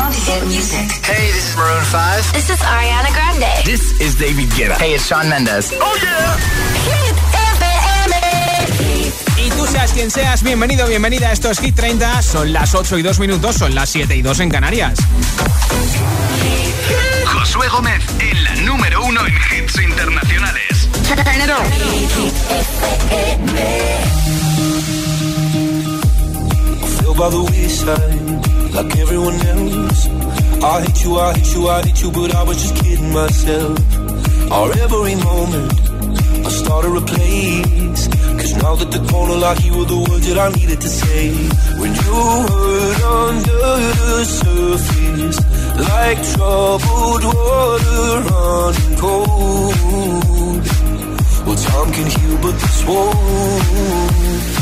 hit music. Hey, this is Maroon 5. This is Ariana Grande. This is David Guetta. Hey, it's Shawn Mendes. Oh yeah. Hit Y tú seas quien seas, bienvenido, bienvenida a estos Hit 30. Son las 8 y 2 minutos, son las 7 y 2 en Canarias. Josué Gómez en la número uno en hits internacionales. by the wayside, like everyone else. I hate you, I hate you, I hate you, but I was just kidding myself. Our every moment, I started a place. Cause now that the corner lock, you were the words that I needed to say. When you hurt under the surface, like troubled water running cold. Well, time can heal, but this won't.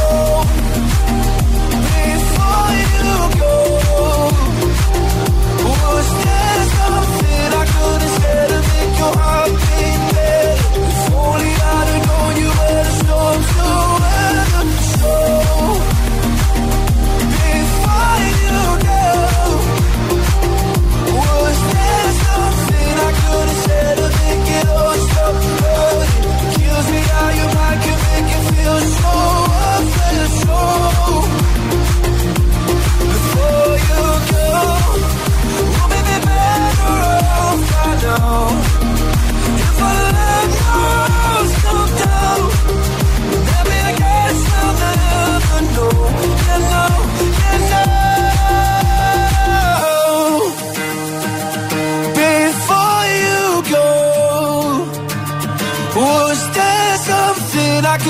Was there something I your?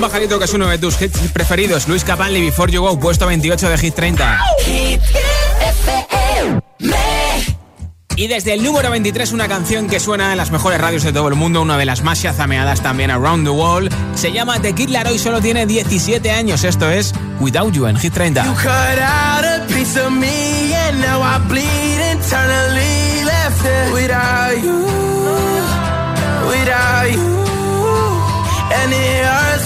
Won't. que es uno de tus hits preferidos. Luis Capaldi, Before You Go, puesto 28 de Hit 30. Y desde el número 23, una canción que suena en las mejores radios de todo el mundo, una de las más yazameadas también Around the World. Se llama The Kid Laroi, solo tiene 17 años. Esto es Without You en Hit 30. And it hurts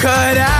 cut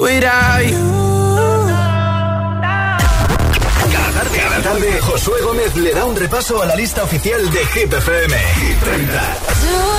without you. Cada tarde, cada tarde, Josué Gómez le da un repaso a la lista oficial de Hip FM. Hip 30.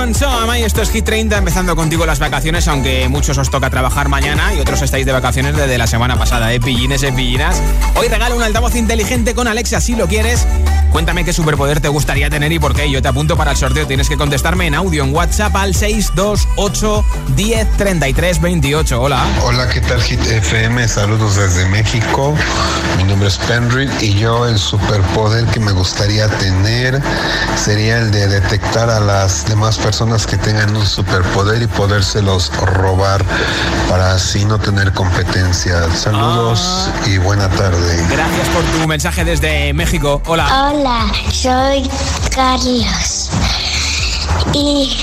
con Sama y esto es Hit 30 empezando contigo las vacaciones, aunque muchos os toca trabajar mañana y otros estáis de vacaciones desde la semana pasada, ¿eh? Pillines eh, en pillinas. Hoy regalo un altavoz inteligente con Alexa si lo quieres Cuéntame qué superpoder te gustaría tener y por qué. Yo te apunto para el sorteo. Tienes que contestarme en audio en WhatsApp al 628 1033 28. Hola. Hola, ¿qué tal Hit FM? Saludos desde México. Mi nombre es Penry y yo el superpoder que me gustaría tener sería el de detectar a las demás personas que tengan un superpoder y podérselos robar para así no tener competencia. Saludos ah. y buena tarde. Gracias por tu mensaje desde México. Hola Hola, soy Carlos. Y.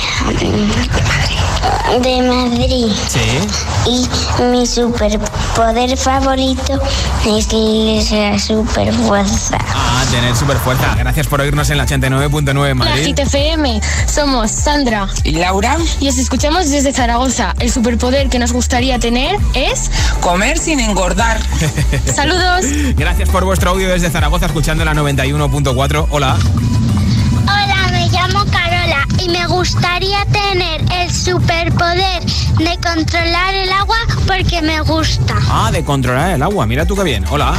De Madrid. Sí. Y mi super superpoder favorito es la superfuerza. Ah, tener superfuerza. Gracias por oírnos en la 89.9 Madrid. La FM. Somos Sandra y Laura. Y os escuchamos desde Zaragoza. El superpoder que nos gustaría tener es comer sin engordar. Saludos. Gracias por vuestro audio desde Zaragoza escuchando la 91.4. Hola. Llamo Carola y me gustaría tener el superpoder de controlar el agua porque me gusta. Ah, de controlar el agua. Mira tú qué bien. Hola.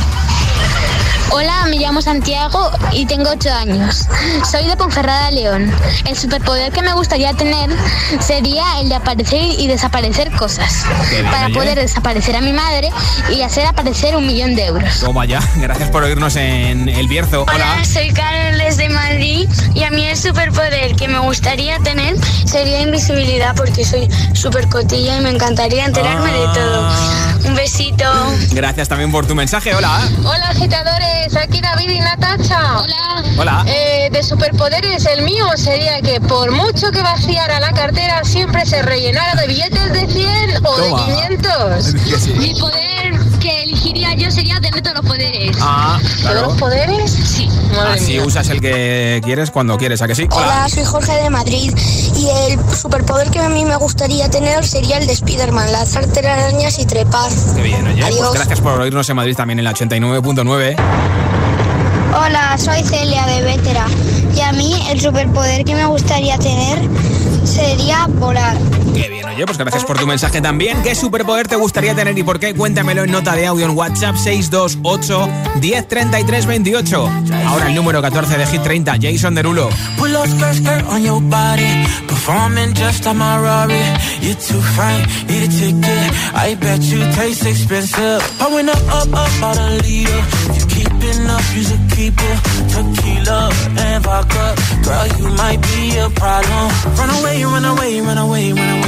Hola, me llamo Santiago y tengo 8 años. Soy de Ponferrada, León. El superpoder que me gustaría tener sería el de aparecer y desaparecer cosas. para poder desaparecer a mi madre y hacer aparecer un millón de euros. Toma ya. Gracias por oírnos en El Bierzo. Hola. Hola, soy Carol desde Madrid y a mí el superpoder que me gustaría tener sería invisibilidad porque soy súper cotilla y me encantaría enterarme de todo. Ah. Un besito. Gracias también por tu mensaje. Hola. Hola, agitadores aquí David y Natacha. Hola. Hola. Eh, de superpoderes, el mío sería que por mucho que vaciara la cartera, siempre se rellenara de billetes de 100 o de 500. Mi poder que elegiría yo sería tener todos los poderes. Ah, ¿Todos los poderes? Sí. Así usas el que quieres cuando quieres, ¿a que sí? Hola. Hola, soy Jorge de Madrid y el superpoder que a mí me gustaría tener sería el de Spiderman, lanzar telarañas y trepar. Qué bien, oye. Pues gracias por oírnos en Madrid también en la 89.9. Hola, soy Celia de Vétera y a mí el superpoder que me gustaría tener sería volar. Qué bien, oye, pues gracias por tu mensaje también. ¿Qué superpoder te gustaría tener y por qué? Cuéntamelo en nota de audio en WhatsApp 628 1033 28. Ahora el número 14 de Hit 30, Jason Derulo. keeping up, you's a keeper. Tequila and vodka. Girl, you might be a problem. Run away, run away, run away, run away.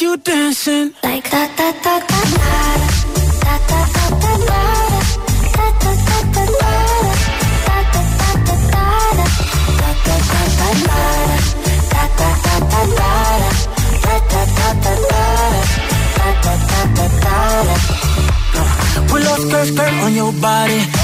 you dancing. Like da da da da da da da da da da da da da da da skirt, skirt on your body.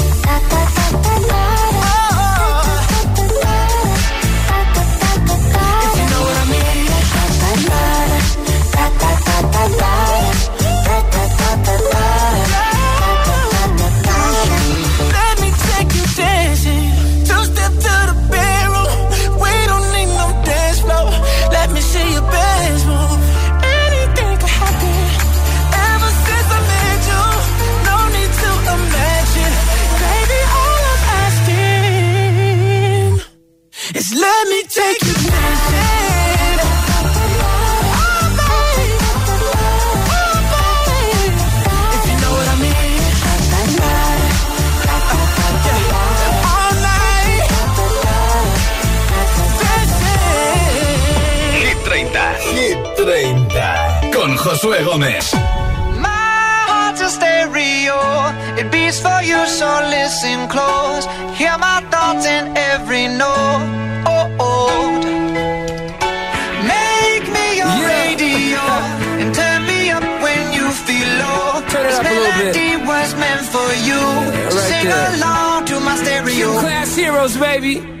Gómez. My heart's a stereo. It beats for you, so listen close. Hear my thoughts in every note. Oh, oh. Make me your yeah. radio and turn me up when you feel low. Turn it this up melody was meant for you. Yeah, right Sing there. along to my stereo. Class heroes, baby.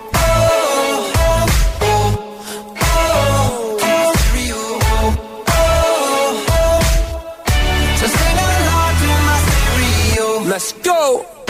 Let's go.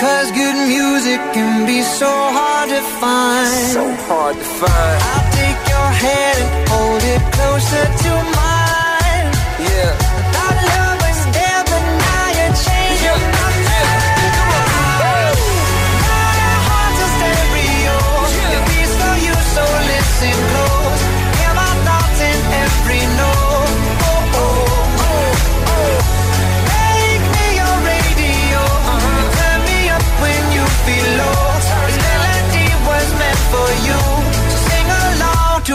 Because good music can be so hard to find. So hard to find. I'll take your hand and hold it closer to mine.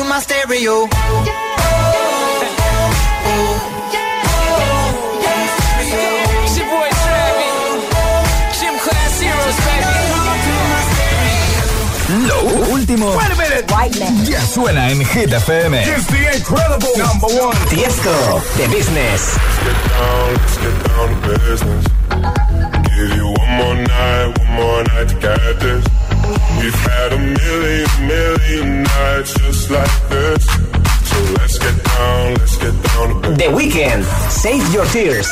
My stereo. Lo último ya suena en Hit FM. It's the incredible number one. Tiesto, The Business. Get down, let's get down to business. Give you one more night, one more night to get this. We've had a million, million nights just like this. So let's get down, let's get down The Weekend, Save Your Tears.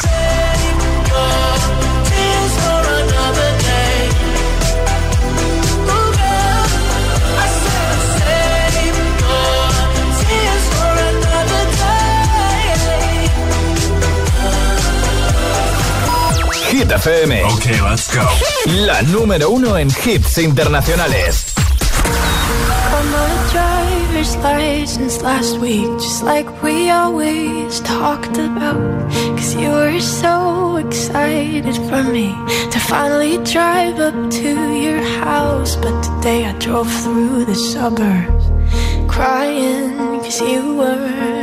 Hit FM. Okay, let's go. La número uno en hits internacionales. Come on, driver's license last week, just like we always talked about. Cause you were so excited for me to finally drive up to your house. But today I drove through the suburbs, crying cause you weren't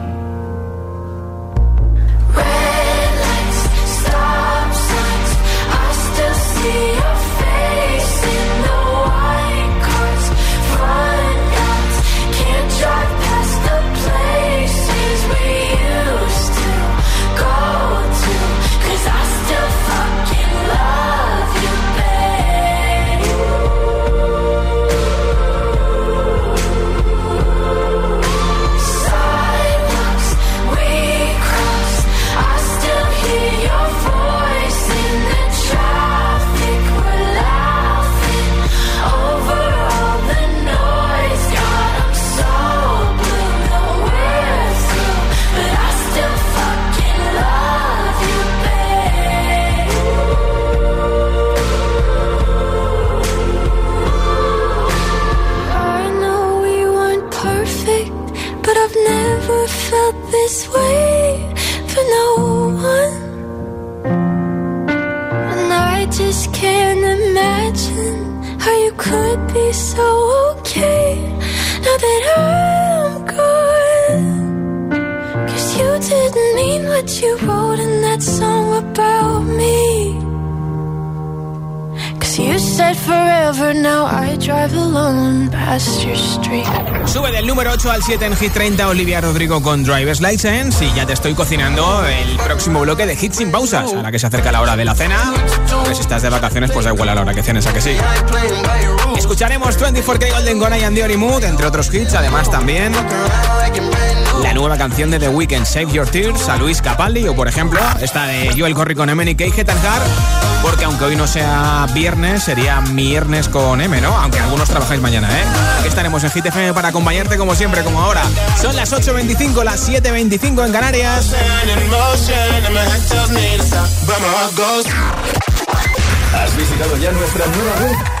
8 al 7 en Hit 30 Olivia Rodrigo con Driver's License y ya te estoy cocinando el próximo bloque de Hits sin pausas, a la que se acerca la hora de la cena. Si estás de vacaciones, pues da igual a la hora que cenes, a que sí. Escucharemos 24K Golden Gona y Andy Mood, entre otros hits, además también la nueva canción de The Weeknd, Save Your Tears, a Luis Capaldi, o por ejemplo, esta de Joel Corry con M y Kate Car, porque aunque hoy no sea viernes, sería viernes con M, ¿no? Aunque algunos trabajáis mañana, ¿eh? Aquí estaremos en Hit FM para acompañarte como siempre, como ahora. Son las 8.25, las 7.25 en Canarias. ¿Has visitado ya nuestra nueva web?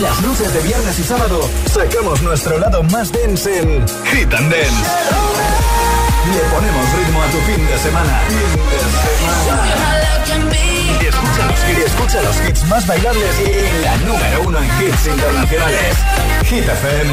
las luces de viernes y sábado sacamos nuestro lado más dense en Hit and Dance. Le ponemos ritmo a tu fin de semana. Y escucha los, y escucha los hits más bailables y la número uno en hits internacionales. Hit FM.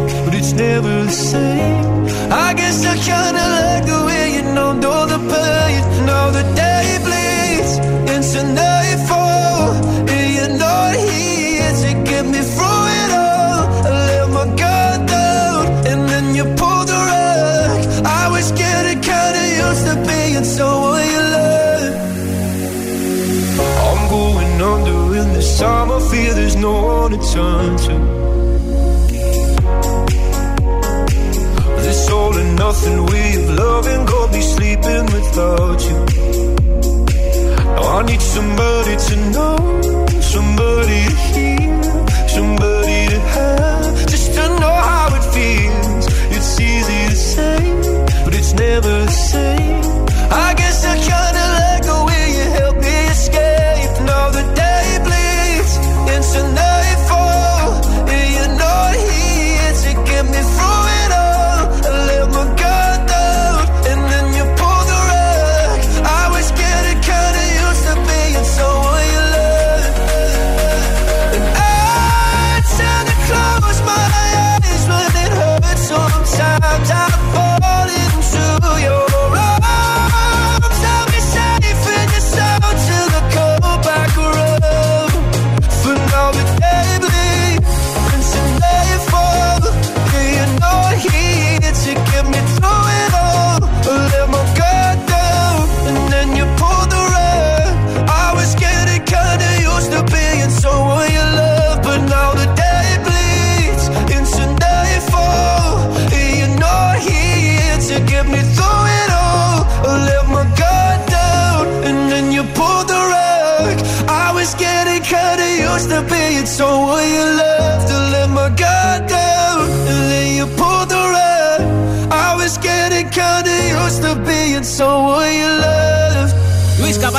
but it's never the same. I guess I kinda like the way you know, know the pain. Now the day bleeds into nightfall, and you're not here to get me through it all. I let my guard down, and then you pulled the rug. I was getting kinda used to being someone you love. I'm going under in this time. I fear there's no one to turn to. Nothing way of loving Go be sleeping without you. Now I need somebody to know Somebody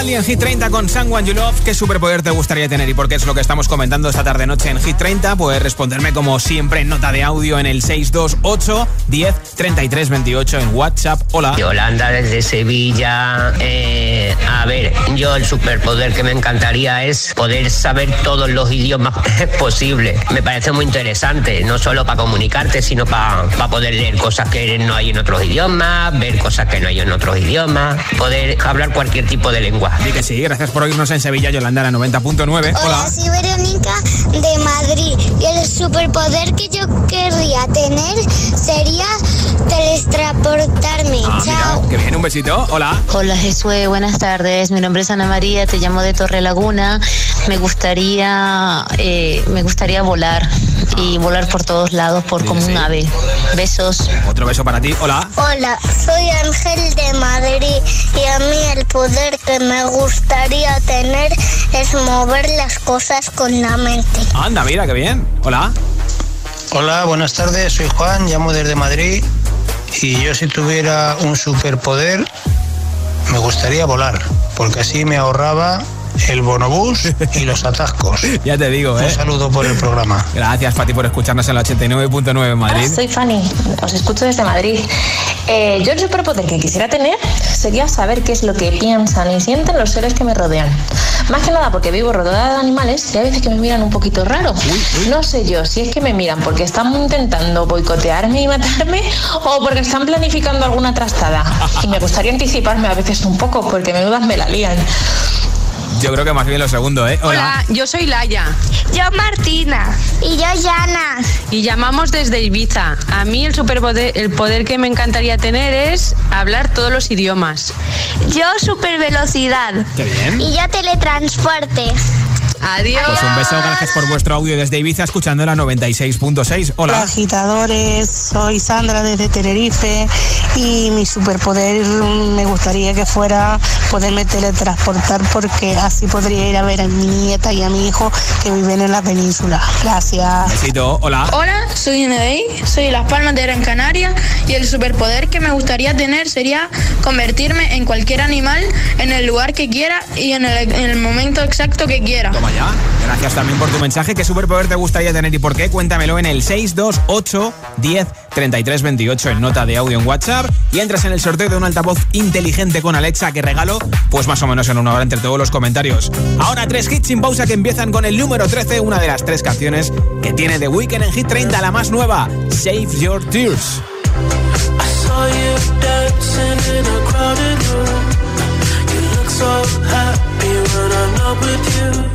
En Hit 30 con Someone You Love. ¿Qué superpoder te gustaría tener y por qué es lo que estamos comentando esta tarde noche en Hit 30? Puedes responderme como siempre en nota de audio en el 628 10 33 28 en WhatsApp. Hola. Yolanda desde Sevilla. Eh, yo el superpoder que me encantaría es poder saber todos los idiomas posibles. Me parece muy interesante, no solo para comunicarte, sino para poder leer cosas que no hay en otros idiomas, ver cosas que no hay en otros idiomas, poder hablar cualquier tipo de lengua. Di que sí, gracias por oírnos en Sevilla, Yolanda, la 90.9. Hola. Hola, soy Verónica de Madrid y el superpoder que yo querría tener sería teletransportarme. Ah, Chao. mira, que bien, un besito. Hola. Hola Jesús, buenas tardes. Mi nombre es Ana María, te llamo de Torre Laguna. Me gustaría, eh, me gustaría volar y volar por todos lados, por como un ave. Besos. Otro beso para ti. Hola. Hola, soy Ángel de Madrid y a mí el poder que me gustaría tener es mover las cosas con la mente. Anda, mira, qué bien. Hola. Hola, buenas tardes, soy Juan, llamo desde Madrid y yo si tuviera un superpoder me gustaría volar, porque así me ahorraba el bonobús y los atascos. ya te digo, ¿eh? Un saludo por el programa. Gracias, Pati, por escucharnos en la 89.9 en Madrid. Hola, soy Fanny, os escucho desde Madrid. Eh, yo el superpoder que quisiera tener sería saber qué es lo que piensan y sienten los seres que me rodean. Más que nada porque vivo rodeada de animales y hay veces que me miran un poquito raro. No sé yo si es que me miran porque están intentando boicotearme y matarme o porque están planificando alguna trastada. Y me gustaría anticiparme a veces un poco porque me dudas me la lían. Yo creo que más bien lo segundo, ¿eh? Hola, yo soy Laia. Yo Martina. Y yo Yana. Y llamamos desde Ibiza. A mí el superpoder, el poder que me encantaría tener es hablar todos los idiomas. Yo super velocidad. Qué bien. Y yo teletransporte. Adiós. Pues un beso, gracias por vuestro audio desde Ibiza, escuchando la 96.6. Hola. Hola agitadores, soy Sandra desde Tenerife y mi superpoder me gustaría que fuera poderme teletransportar porque así podría ir a ver a mi nieta y a mi hijo que viven en la península. Gracias. Besito, hola. Hola, soy Nedei, soy de Las Palmas de Gran Canaria y el superpoder que me gustaría tener sería convertirme en cualquier animal en el lugar que quiera y en el, en el momento exacto que quiera. Toma Gracias también por tu mensaje. ¿Qué superpoder te gustaría tener y por qué? Cuéntamelo en el 628 10 33 28 en nota de audio en WhatsApp y entras en el sorteo de un altavoz inteligente con Alexa que regalo, pues más o menos en una hora entre todos los comentarios. Ahora tres hits sin pausa que empiezan con el número 13, una de las tres canciones que tiene The Weeknd en Hit 30, la más nueva, Save Your Tears. So happy when I'm with you.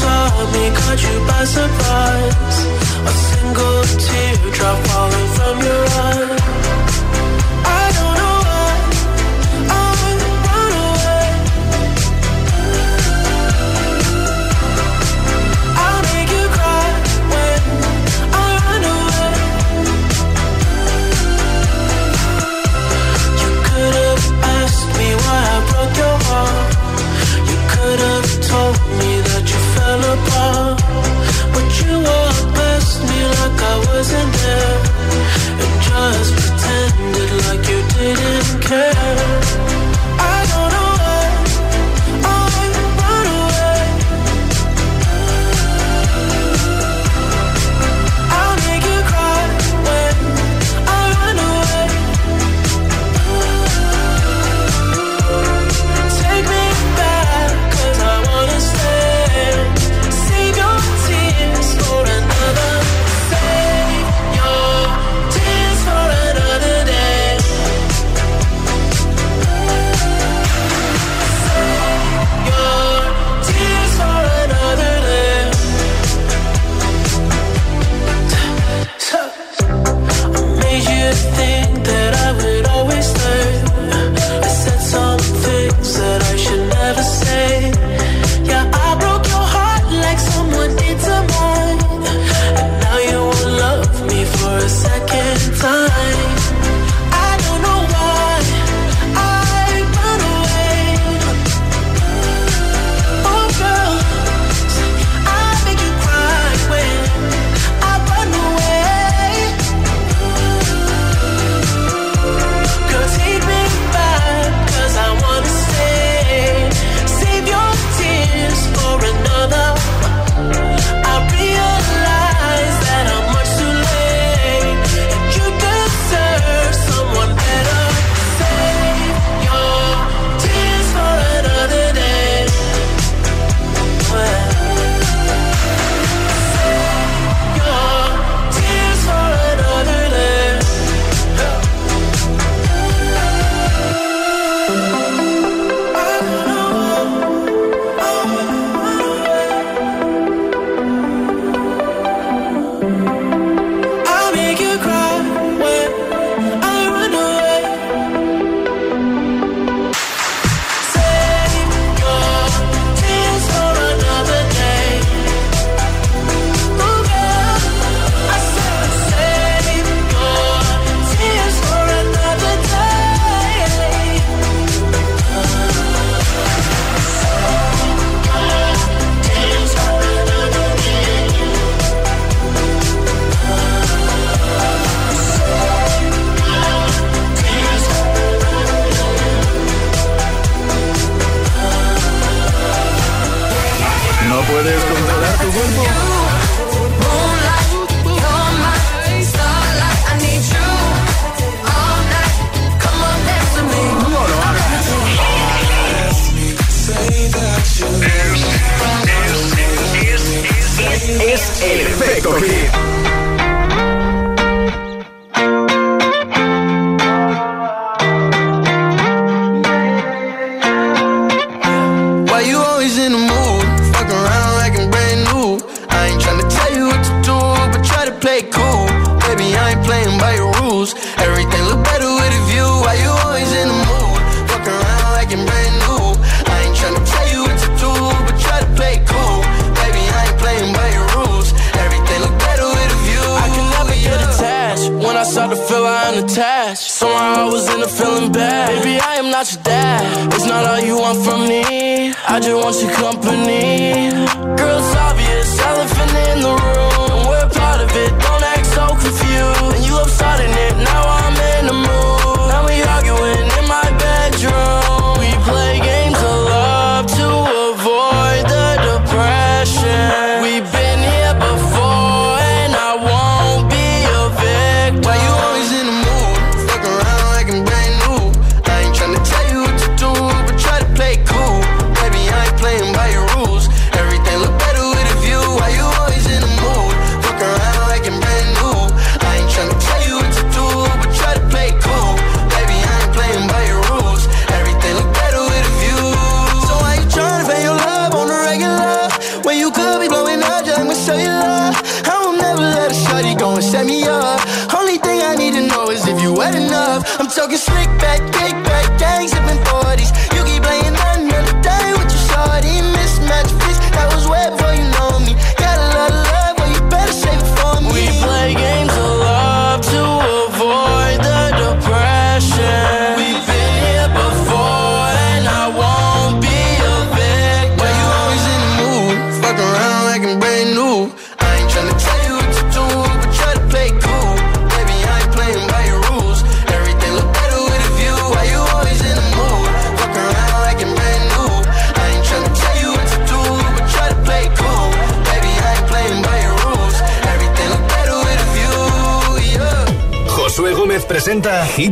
Saw me, caught you by surprise. A single teardrop falling from your eye. I don't know why I run away. I'll make you cry when I run away. You could have asked me why I broke your heart. You could have told me but you walked past me like I wasn't there? And just pretended like you didn't care.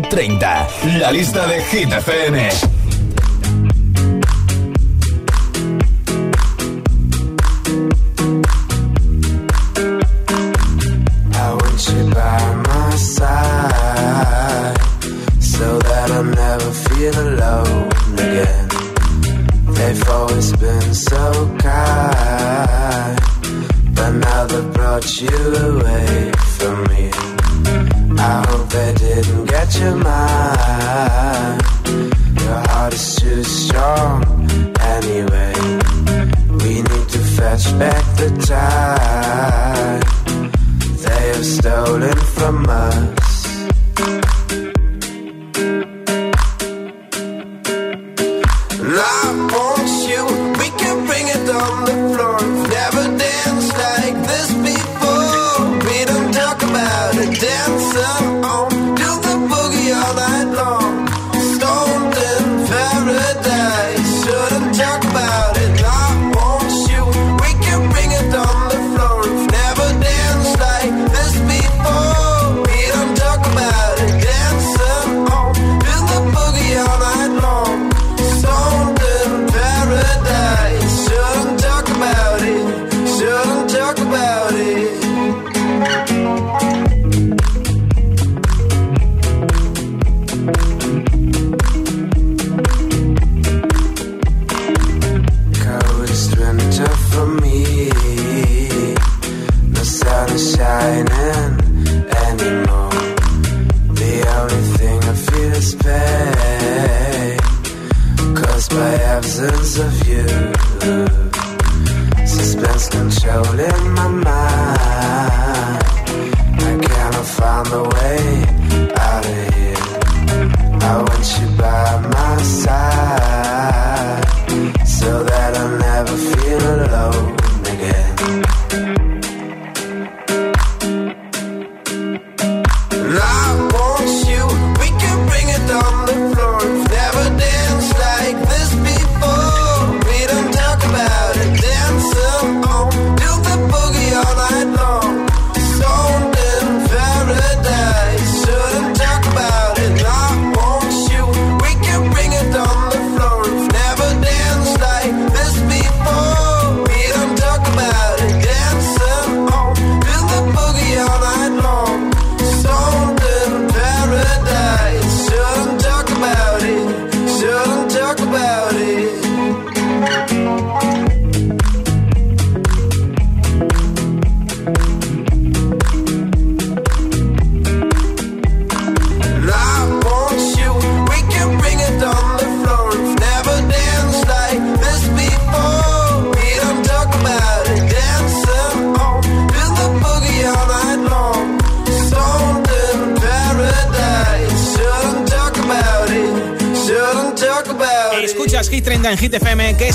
30, la lista de Hit FM.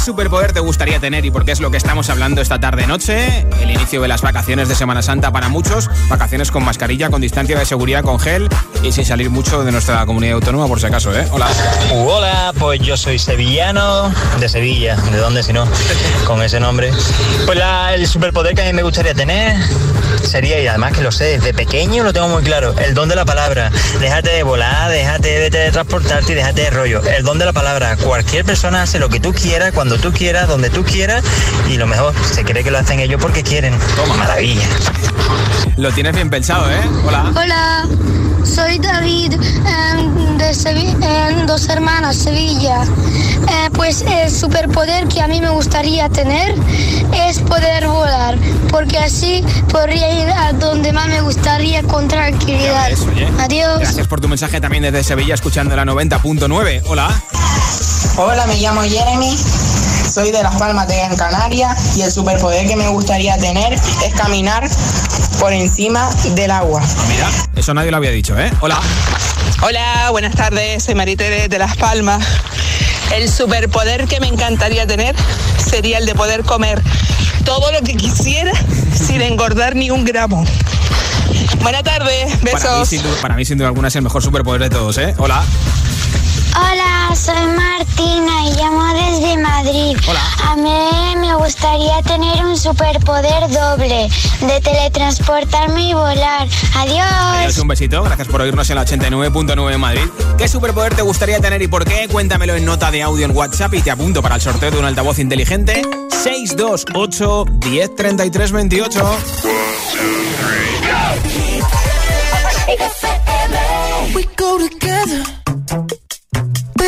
Superpoder te gustaría tener y por qué es lo que estamos hablando esta tarde-noche? El inicio de las vacaciones de Semana Santa para muchos. Vacaciones con mascarilla, con distancia de seguridad, con gel y sin salir mucho de nuestra comunidad autónoma, por si acaso, ¿eh? Hola. Hola, pues yo soy sevillano de Sevilla. ¿De dónde si no? Con ese nombre. Pues el superpoder que a mí me gustaría tener sería, y además que lo sé, desde pequeño lo tengo muy claro, el don de la palabra. Déjate de volar, déjate de transportarte y déjate de rollo. El don de la palabra. Cualquier persona hace lo que tú quieras, cuando tú quieras, donde tú quieras y lo mejor, se cree que lo hacen ellos porque quieren. Toma. Maravilla. Lo tienes bien pensado, ¿eh? Hola. Hola, soy David em, de en Dos Hermanas, Sevilla. Eh, pues el superpoder que a mí me gustaría tener es poder volar, porque así podría ir a donde más me gustaría con tranquilidad. Adiós. Gracias por tu mensaje también desde Sevilla, escuchando la 90.9. Hola. Hola, me llamo Jeremy. Soy de Las Palmas de Gran Canaria y el superpoder que me gustaría tener es caminar por encima del agua. Mira, eso nadie lo había dicho, ¿eh? Hola. Hola, buenas tardes. Soy Maritere de Las Palmas. El superpoder que me encantaría tener sería el de poder comer todo lo que quisiera sin engordar ni un gramo. Buenas tardes, besos. Para mí, sin duda, alguna, es el mejor superpoder de todos, ¿eh? Hola. Hola, soy Martina y llamo desde Madrid. Hola. A mí me gustaría tener un superpoder doble de teletransportarme y volar. Adiós. un besito, gracias por oírnos en la 89.9 Madrid. ¿Qué superpoder te gustaría tener y por qué? Cuéntamelo en nota de audio en WhatsApp y te apunto para el sorteo de un altavoz inteligente 628 1033 28. We go together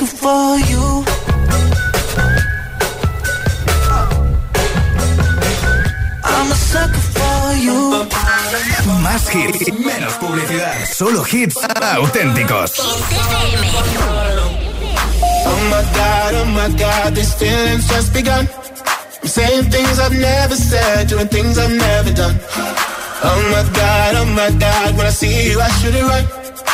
I'm a sucker for you. I'm a sucker for you. Más hits, menos publicidad. Solo hits auténticos. Oh my god, oh my god, these feelings just begun. I'm saying things I've never said, doing things I've never done. Oh my god, oh my god, when I see you I should it right.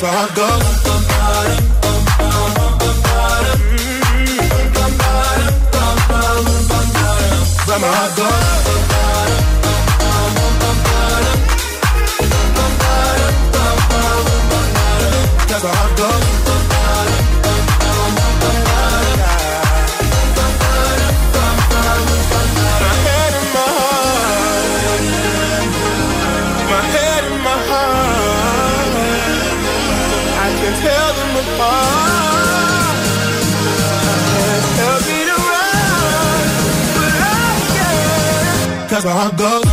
Goes. But my heart goes. that's how I go.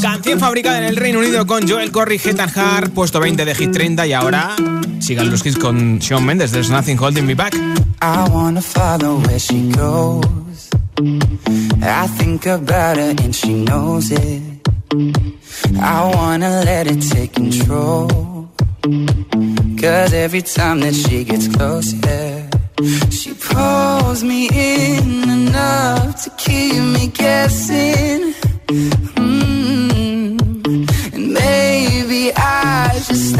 Canción fabricada en el Reino Unido con Joel Corry, Hetan Hart, puesto 20 de Hit 30 y ahora sigan los hits con Shawn Mendes, There's Nothing Holding Me Back. I wanna follow where she goes. I think about her and she knows it. I wanna let it take control. Cause every time that she gets closer, she pulls me in enough to keep me guessing.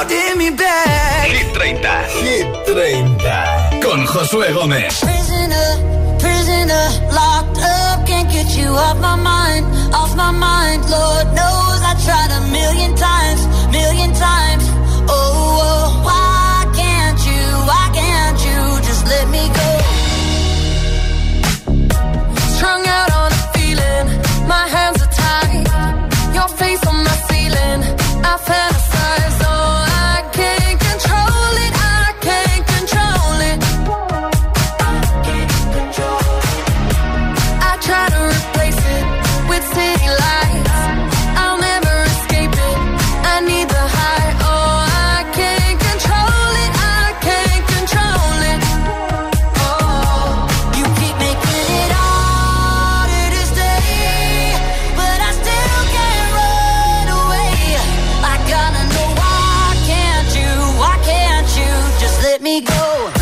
Holding me back. Hit 30. Hit 30. Con Josué Gómez. Prisoner, prisoner, locked up, can't get you off my mind, off my mind. Lord knows I tried a million times, me go?